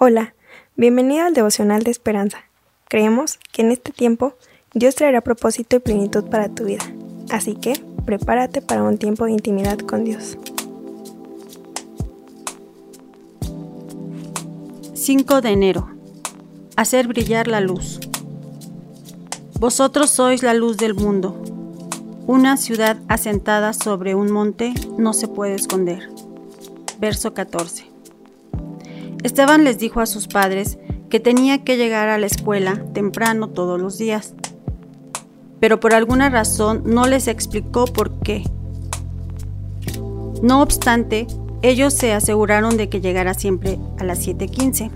Hola, bienvenido al devocional de esperanza. Creemos que en este tiempo Dios traerá propósito y plenitud para tu vida. Así que prepárate para un tiempo de intimidad con Dios. 5 de enero. Hacer brillar la luz. Vosotros sois la luz del mundo. Una ciudad asentada sobre un monte no se puede esconder. Verso 14. Esteban les dijo a sus padres que tenía que llegar a la escuela temprano todos los días, pero por alguna razón no les explicó por qué. No obstante, ellos se aseguraron de que llegara siempre a las 7.15.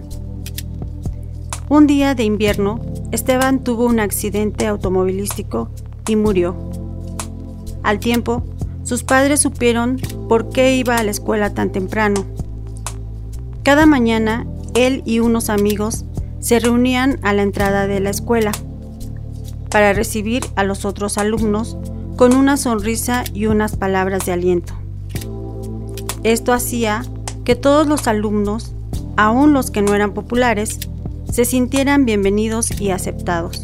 Un día de invierno, Esteban tuvo un accidente automovilístico y murió. Al tiempo, sus padres supieron por qué iba a la escuela tan temprano cada mañana, él y unos amigos se reunían a la entrada de la escuela para recibir a los otros alumnos con una sonrisa y unas palabras de aliento. Esto hacía que todos los alumnos, aun los que no eran populares, se sintieran bienvenidos y aceptados.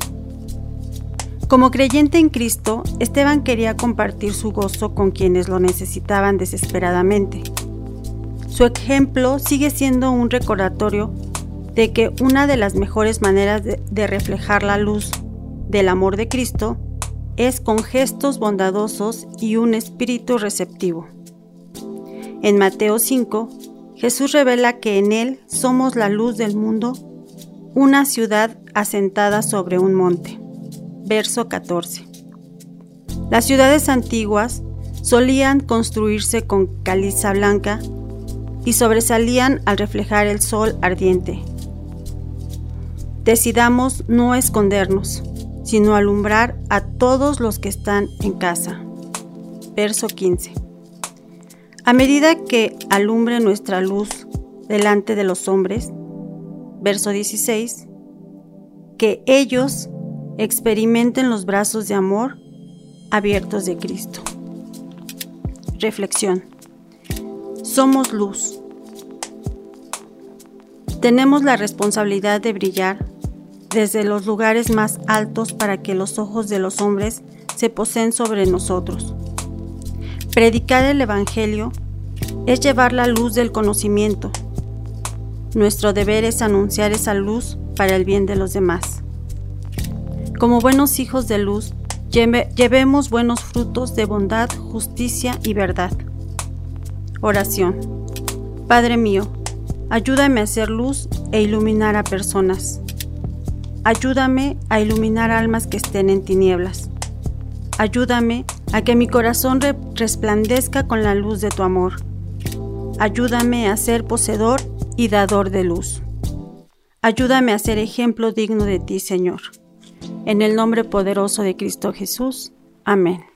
Como creyente en Cristo, Esteban quería compartir su gozo con quienes lo necesitaban desesperadamente. Su ejemplo sigue siendo un recordatorio de que una de las mejores maneras de, reflejar la luz del amor de Cristo es con gestos bondadosos y un espíritu receptivo. En Mateo 5, Jesús revela que en Él somos la luz del mundo, una ciudad asentada sobre un monte. Verso 14. Las ciudades antiguas solían construirse con caliza blanca y sobresalían al reflejar el sol ardiente. Decidamos no escondernos, sino alumbrar a todos los que están en casa. Verso 15. A medida que alumbre nuestra luz delante de los hombres, verso 16, que ellos experimenten los brazos de amor abiertos de Cristo. Reflexión. Somos luz. Tenemos la responsabilidad de brillar desde los lugares más altos para que los ojos de los hombres se poseen sobre nosotros. Predicar el Evangelio es llevar la luz del conocimiento. Nuestro deber es anunciar esa luz para el bien de los demás. Como buenos hijos de luz, llevemos buenos frutos de bondad, justicia y verdad. Oración. Padre mío, ayúdame a hacer luz e iluminar a personas. Ayúdame a iluminar almas que estén en tinieblas. Ayúdame a que mi corazón resplandezca con la luz de tu amor. Ayúdame a ser poseedor y dador de luz. Ayúdame a ser ejemplo digno de ti, Señor. En el nombre poderoso de Cristo Jesús. Amén.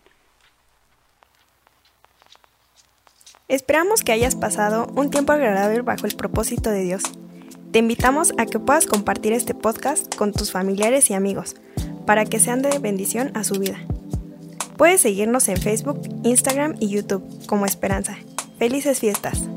Esperamos que hayas pasado un tiempo agradable bajo el propósito de Dios. Te invitamos a que puedas compartir este podcast con tus familiares y amigos para que sean de bendición a su vida. Puedes seguirnos en Facebook, Instagram y YouTube como Esperanza. Felices fiestas.